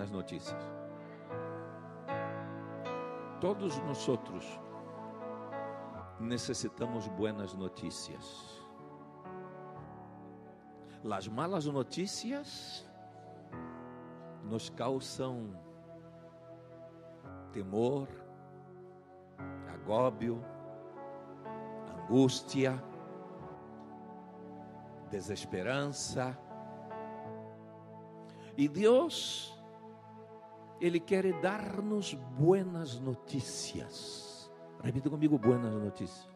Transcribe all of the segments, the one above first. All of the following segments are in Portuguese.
buenas notícias. Todos nós outros necessitamos buenas notícias. As malas notícias nos causam temor, agóbio, angústia, desesperança. E Deus, Ele quer dar-nos buenas notícias. Repita comigo: buenas notícias.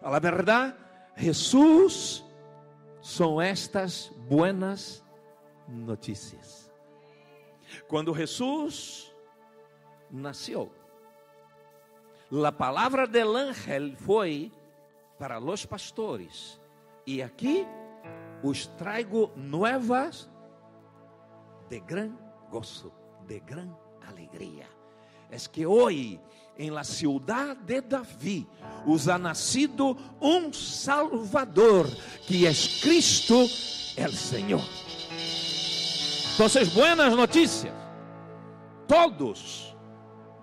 A verdade, Jesus são estas buenas notícias. Quando Jesus nasceu, a palavra del ángel foi para os pastores. E aqui os trago novas de gran gozo, de gran alegria. Es que hoje, em la ciudad de Davi, os ha nacido um Salvador, que é Cristo, el Senhor. Então, buenas notícias. Todos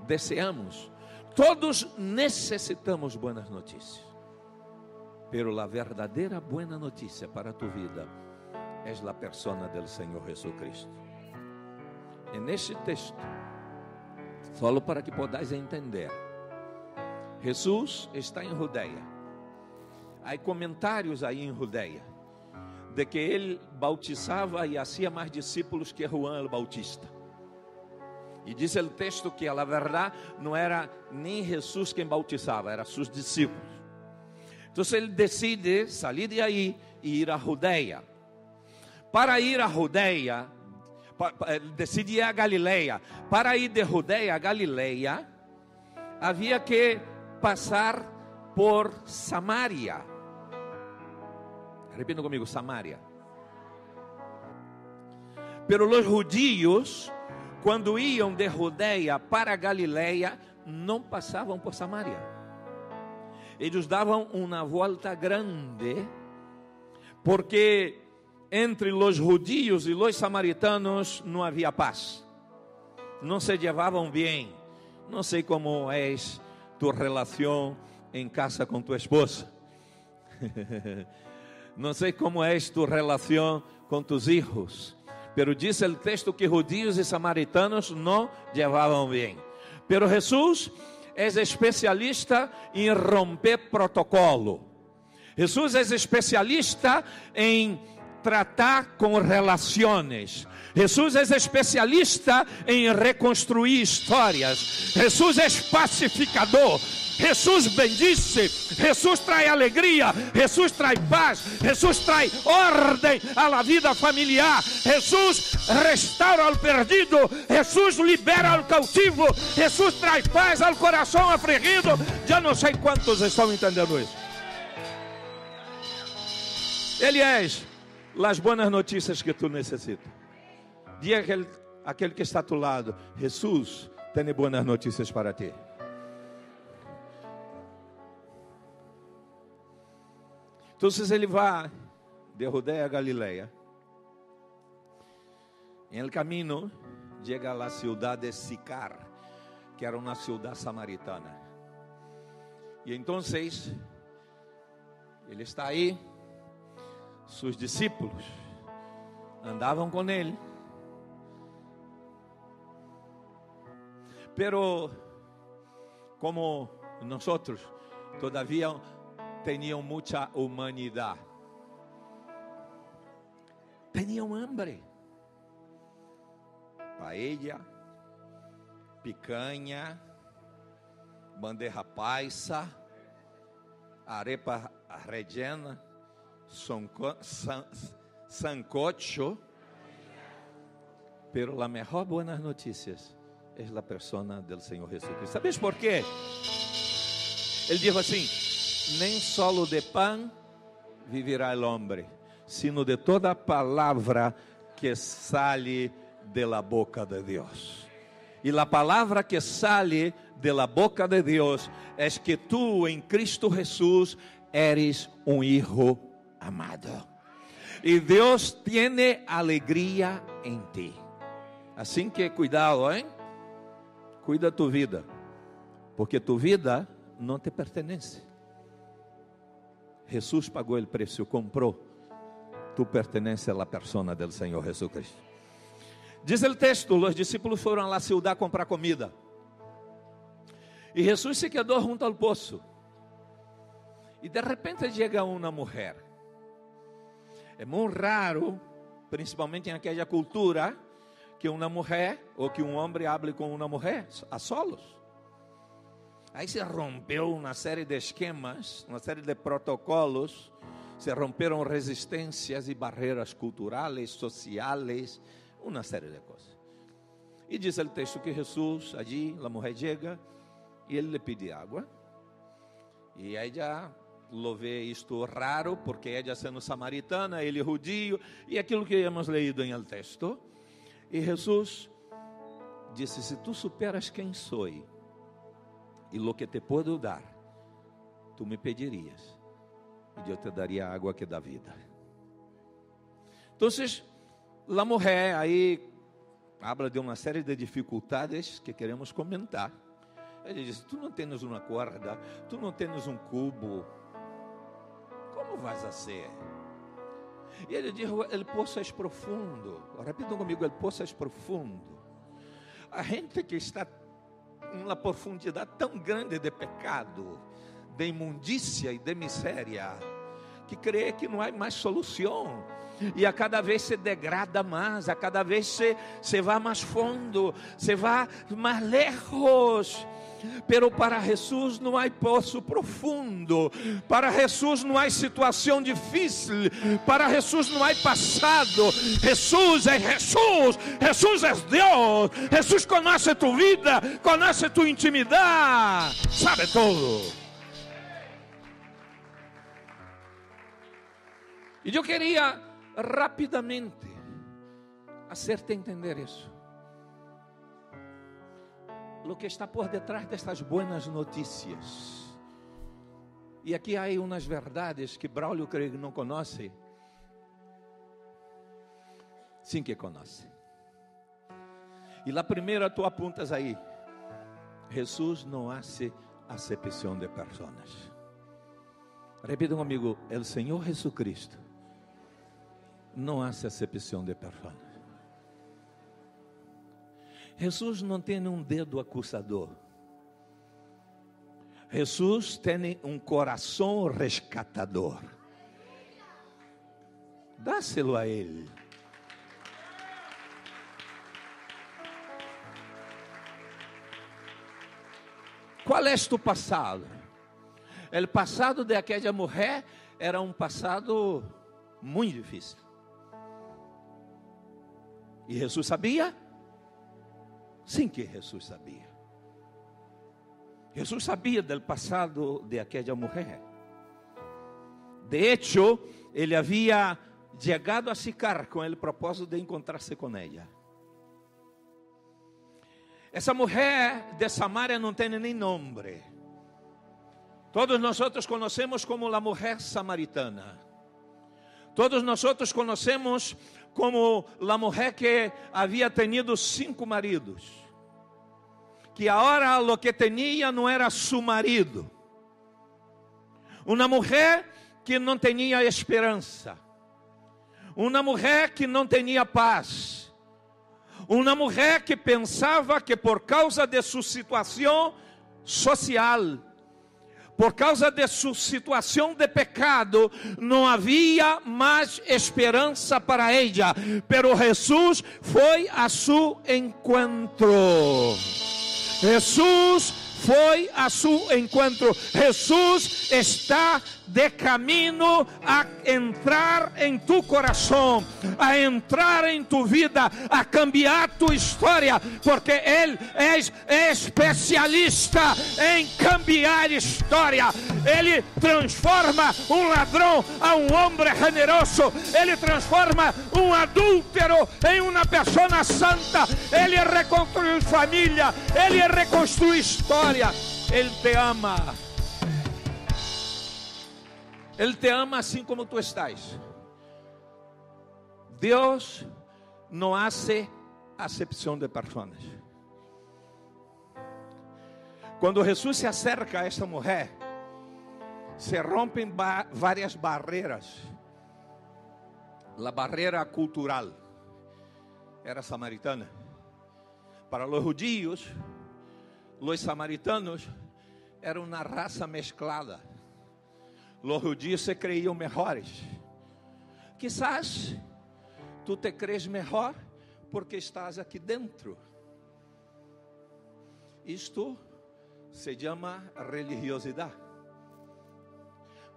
deseamos, todos necessitamos buenas notícias. Pero la verdadera buena noticia para tu vida es la persona del Señor Jesucristo. En este texto, solo para que podáis entender, Jesus está em Judeia. Há comentários aí em Judeia de que ele bautizava e hacía mais discípulos que Juan el Bautista. E diz o texto que, a verdade, não era nem Jesus quem bautizava, eram seus discípulos. Então ele decide sair de aí e ir a Judeia. Para ir a Judeia, decide ir a Galileia. Para ir de Judeia a Galileia, havia que passar por Samaria. Repita comigo, Samaria. Pero os judios, quando iam de Judeia para Galileia, não passavam por Samaria eles davam uma volta grande, porque entre os judios e os samaritanos não havia paz, não se levavam bem. Não sei como é tu relação em casa com tua esposa, não sei como é tu relação com tus hijos, pero diz o texto que judios e samaritanos não levavam bem. Pero Jesus és especialista em romper protocolo. Jesus é especialista em tratar com relações. Jesus é especialista em reconstruir histórias. Jesus é pacificador. Jesus bendice, Jesus traz alegria, Jesus traz paz, Jesus traz ordem à vida familiar, Jesus restaura o perdido, Jesus libera o cautivo, Jesus traz paz ao coração afligido. Já não sei quantos estão entendendo isso. Ele é as boas notícias que tu necessitas. Diga aquele, aquele que está a tu lado: Jesus tem boas notícias para ti. Então ele vai de Rodeia a Galileia. Em el camino chega la ciudad de Sicar, que era uma cidade samaritana. E então ele está aí, seus discípulos andavam com ele. Pero como nós todavia tinham muita humanidade. Tinham hambre. Paella, picanha, bandeja paisa, arepa rellena, sancocho. Pero la mejor buenas noticias es la persona del Señor Jesucristo. ¿Sabes por qué? Ele diz assim: nem solo de pan viverá el hombre, sino de toda palavra que sale de la boca de Deus. E a palavra que sale de la boca de Deus é que tu em Cristo Jesus eres um hijo amado. Y Dios tiene alegría en ti. Assim que cuidado, hein? Cuida tu vida, porque tu vida não te pertence. Jesus pagou o preço, comprou. Tu pertences la persona del Senhor Jesucristo. Diz o texto: os discípulos foram la ciudad comprar comida. E Jesus se quedou junto ao poço. E de repente chega uma mulher. É muito raro, principalmente em aquela cultura, que uma mulher ou que um homem hable com uma mulher a solos. Aí se rompeu uma série de esquemas, uma série de protocolos, se romperam resistências e barreiras culturais, sociais, uma série de coisas. E diz o texto que Jesus, allí, a mulher chega e ele lhe pede água. E ela lo isto raro, porque ela sendo samaritana, ele judio, e aquilo que hemos leído em el texto. E Jesus disse: Se tu superas quem sou e lo que te puedo dar, tu me pedirias, e eu te daria a água que dá vida. Então, a mulher aí habla de uma série de dificuldades que queremos comentar. Ele diz: Tu não tens uma corda, tu não tens um cubo, como vais a ser? E ele diz: El poço é profundo. Repitam comigo: El poço é profundo. A gente que está em uma profundidade tão grande de pecado, de imundícia e de miséria, que crê que não há mais solução. E a cada vez se degrada mais, a cada vez se, se vai mais fundo, se vai mais lejos pero para Jesus não há poço profundo, para Jesus não há situação difícil, para Jesus não há passado. Jesus é Jesus, Jesus é Deus, Jesus conhece tu vida, conhece tu intimidade, sabe tudo. E eu queria rapidamente hacerte entender isso lo que está por detrás destas buenas notícias. E aqui há umas verdades que Braulio creio que não conhece. Sim que conhece. E a primeira tu apuntas aí. Jesus não hace acepção de pessoas. Repita comigo, o Senhor Jesucristo não hace acepção de pessoas. Jesus não tem um dedo acusador. Jesus tem um coração rescatador. Dá-se-lo a Ele. Qual é tu passado? O passado de aquela mulher era um passado muito difícil. E Jesus sabia? Sim que Jesus sabia. Jesus sabia do passado de aquela mulher. De hecho, ele havia chegado a ficar com o propósito de encontrar-se com ela. Essa mulher de Samaria não tem nem nome. Todos nós conhecemos como a mulher samaritana. Todos nós conhecemos como a mulher que havia tenido cinco maridos, que agora lo que tinha não era su marido, uma mulher que não tinha esperança, uma mulher que não tinha paz, uma mulher que pensava que por causa de sua situação social, por causa de sua situação de pecado, não havia mais esperança para ela, pero Jesus foi a seu encontro. Jesus foi a seu encontro. Jesus está de caminho a entrar em tu coração, a entrar em tu vida, a cambiar tu história, porque Ele é especialista em cambiar história. Ele transforma um ladrão a um homem generoso, Ele transforma um adúltero em uma pessoa santa, Ele reconstrui família, Ele reconstrui história. Ele te ama. Ele te ama assim como tu estás. Deus não hace acepção de pessoas. Quando Jesus se acerca a esta mulher, se rompem ba várias barreiras. A barreira cultural era samaritana. Para os judíos, os samaritanos eram uma raça mesclada. Os judíos se creiam melhores. Quizás tu te crees melhor porque estás aqui dentro. Isto se chama religiosidade.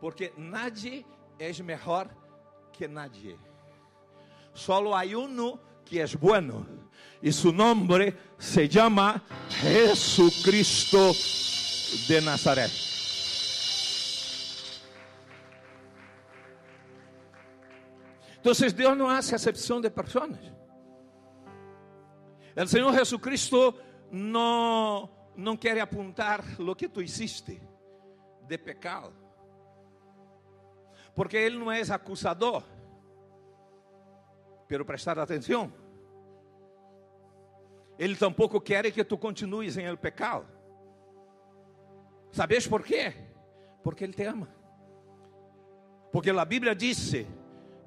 Porque nadie é melhor que nadie. Solo hay uno que es bueno y su nombre se llama Jesucristo de Nazaret. Entonces Dios no hace acepción de personas. El Señor Jesucristo no, no quiere apuntar lo que tú hiciste de pecado. Porque Ele não é acusador. Pero prestar atenção. Ele tampouco quer que tu continues em el pecado. ¿Sabes por quê? Porque Ele te ama. Porque a Bíblia disse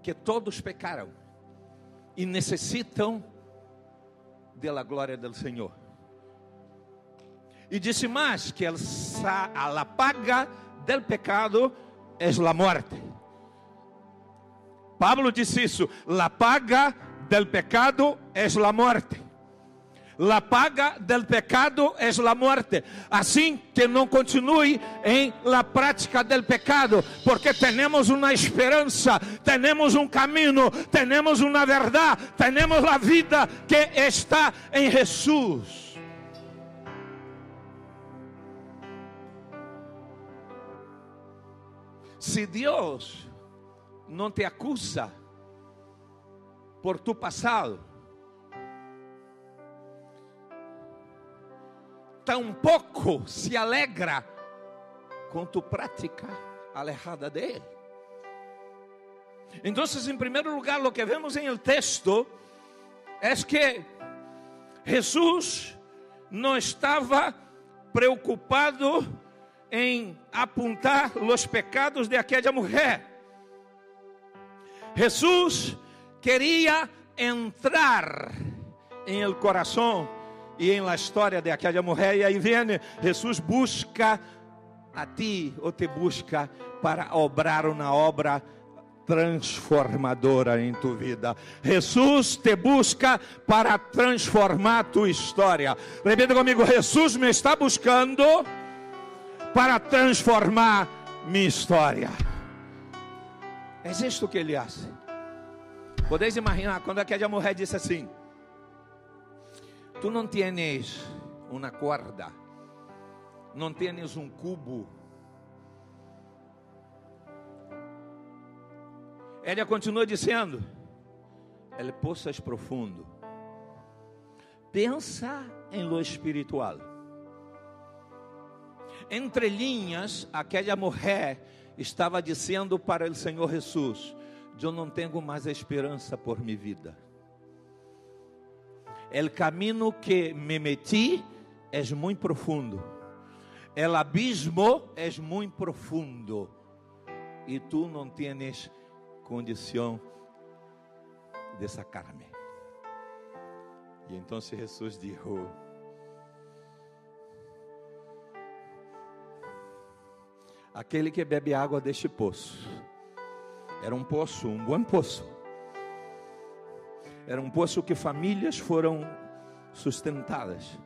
que todos pecaram e necessitam da glória do Senhor. E disse mais que a paga del pecado é a morte. Pablo disse isso: la paga del pecado es la muerte. La paga del pecado es la muerte. Assim que não continue em la prática del pecado, porque temos uma esperança, temos um caminho, temos uma verdade, temos a vida que está em Jesus. Se Deus não te acusa por tu passado, tampouco se alegra tu prática alejada de Ele. Então, em primeiro lugar, o que vemos em el texto é que Jesus não estava preocupado em apontar os pecados de aquela mulher. Jesús quería entrar en el corazón y en la historia de aquella mujer. Y ahí viene, busca a ti o te busca para obrar uma obra transformadora em tu vida. Jesus te busca para transformar tu história. Repita comigo: Jesus me está buscando para transformar minha história. É isto que ele faz. Podeis imaginar quando aquela mulher disse assim: Tu não tienes uma corda, não tienes um cubo. Ela continua dizendo: El poço é profundo. Pensa em lo espiritual. Entre linhas, aquela mulher estava dizendo para o Senhor Jesus: Eu não tenho mais esperança por minha vida. O caminho que me meti é muito profundo. O abismo é muito profundo. E tu não tienes condição de sacar-me. E então Jesus disse: aquele que bebe água deste poço. Era um poço, um bom poço. Era um poço que famílias foram sustentadas,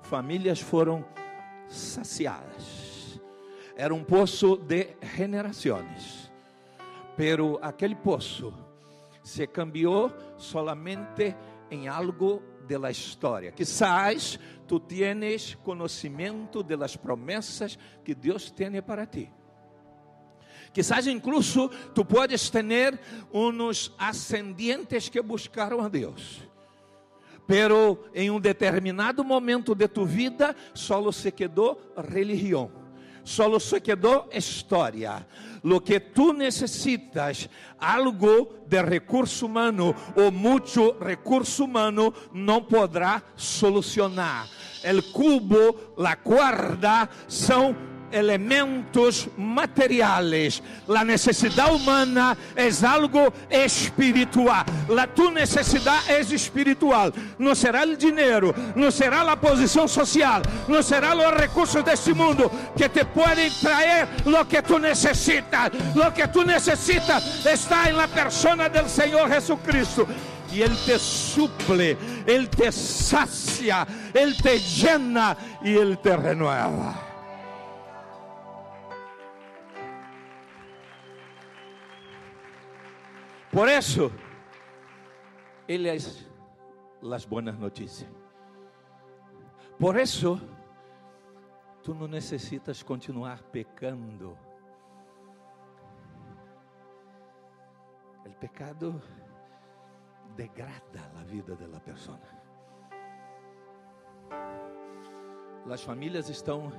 famílias foram saciadas. Era um poço de generações. Pero aquele poço se cambiou solamente em algo de la história. Quizás tu tienes conhecimento de las promessas que Deus tem para ti. Quizás incluso tu puedes tener unos ascendientes que buscaram a Deus. Pero em um determinado momento de tu vida, solo se quedou religião. Solo se quedó historia. Lo que tú necesitas, algo de recurso humano o mucho recurso humano, no podrá solucionar. El cubo, la cuerda, son elementos materiais. A necessidade humana é algo espiritual. A tua necessidade é espiritual. Não será o dinheiro, não será a posição social, não será os recursos deste mundo que te podem trazer o que tu necessitas. O que tu necessitas está na persona do Senhor Jesucristo. E Ele te suple, Ele te sacia, Ele te llena e Ele te renueva. Por eso, Él es las buenas noticias. Por eso, tú no necesitas continuar pecando. El pecado degrada la vida de la persona. Las familias estão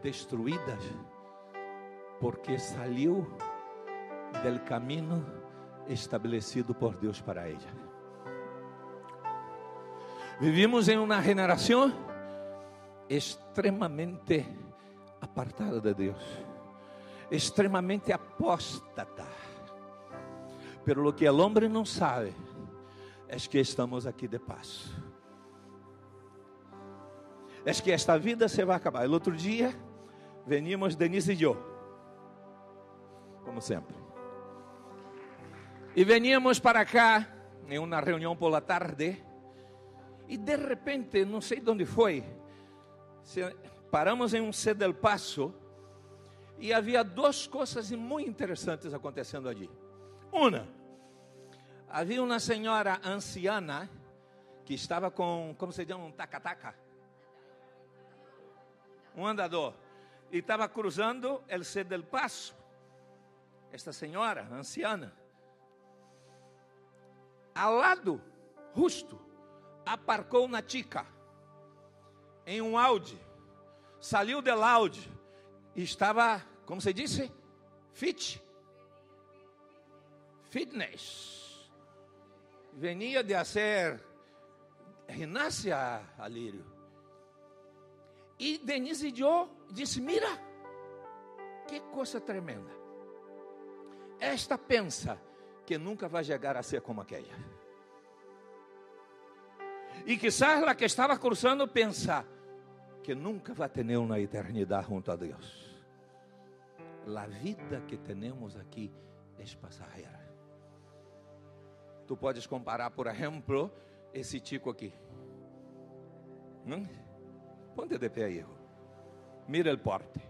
destruídas porque salió del camino estabelecido por Deus para ela. Vivimos em uma geração extremamente apartada de Deus, extremamente apóstata. Pero lo que el hombre não sabe é que estamos aqui de passo. É que esta vida se vai acabar. O outro dia, veníamos Denise e eu, como sempre. E veníamos para cá em uma reunião por la tarde e de repente, não sei de onde foi, paramos em um C del Paso e havia duas coisas muito interessantes acontecendo ali. Uma, havia uma senhora anciana que estava com, como se chama, um taca-taca, um andador, e estava cruzando o C del Paso. Esta senhora anciana ao lado, justo, aparcou na Tica, em um Audi, saiu del Audi, e estava, como se disse, fit, fitness, venia de fazer ginástica, Alírio, e Denise Dio disse, mira, que coisa tremenda, esta pensa, que nunca vai chegar a ser como aquela. E quizás a que estava cruzando pensa que nunca vai ter uma eternidade junto a Deus. A vida que temos aqui é passageira. Tu podes comparar, por exemplo, esse tico aqui. Hum? Ponte de pé, hijo. Mira o porte.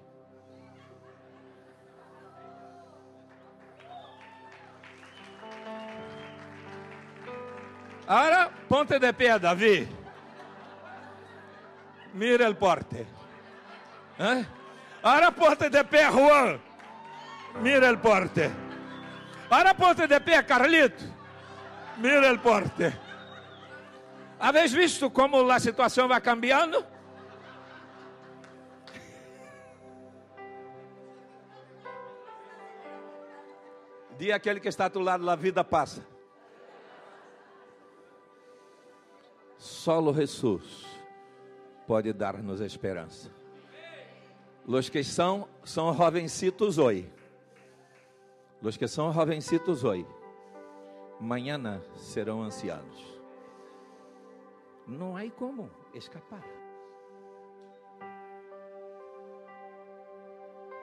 Ponte de pie, David. Mira el porte. ¿Eh? Ahora ponte de pé, Juan. Mira el porte. Ahora ponte de pé, Carlito. Mira el porte. Habéis visto como a situação vai cambiando? Dia aquele que está a tu lado, a vida passa. Solo Jesus pode dar-nos esperança. Los que são, são jovencitos hoje. Los que são jovencitos hoje, amanhã serão ancianos. Não há como escapar.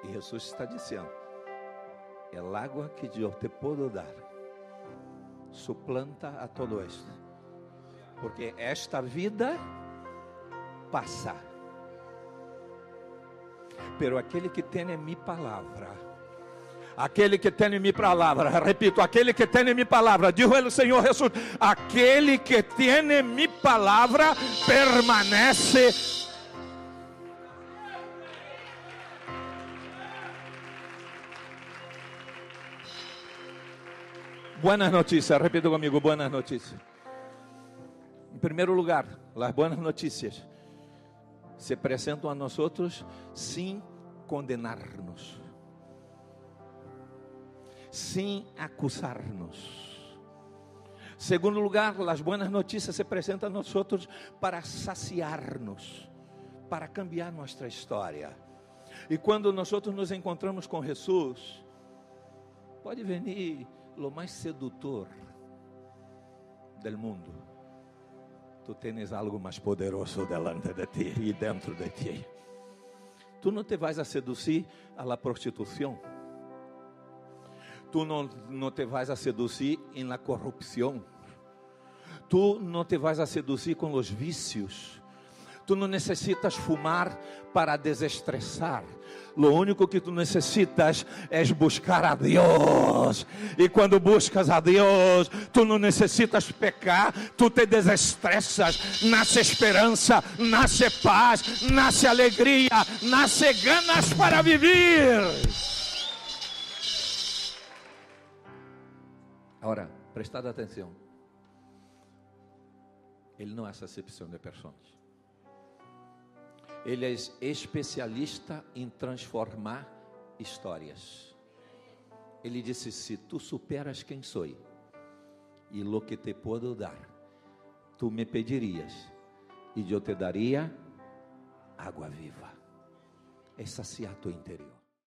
E Jesus está dizendo: é água que eu te posso dar, suplanta a todo esto porque esta vida passa. Pero aquele que tem minha palavra, aquele que tem minha palavra, repito, aquele que tem minha palavra, dijo o Senhor Jesus, aquele que tem minha palavra permanece Buenas notícias, repito comigo, buenas notícias. Em primeiro lugar, as boas notícias se apresentam a nós outros sem condenar-nos, sem acusar-nos. Segundo lugar, as boas notícias se apresentam a nós para saciar-nos, para cambiar nossa história. E quando nós nos encontramos com Jesus, pode venir o mais sedutor do mundo. Tu tens algo mais poderoso delante de ti e dentro de ti. Tu não te vais a seduzir la prostituição. Tu não, não te vais a seduzir em la corrupção. Tu não te vais a seduzir com os vícios. Tu não necessitas fumar para desestressar. Lo único que tu necessitas é buscar a Deus. E quando buscas a Deus, tu não necessitas pecar, tu te desestressas. Nasce esperança, nasce paz, nasce alegria, nasce ganas para viver. Agora, prestad atenção. Ele não é acepção de pessoas. Ele é especialista em transformar histórias. Ele disse: Se tu superas quem sou e lo que te puedo dar, tu me pedirias e eu te daria água viva. É saciar teu interior.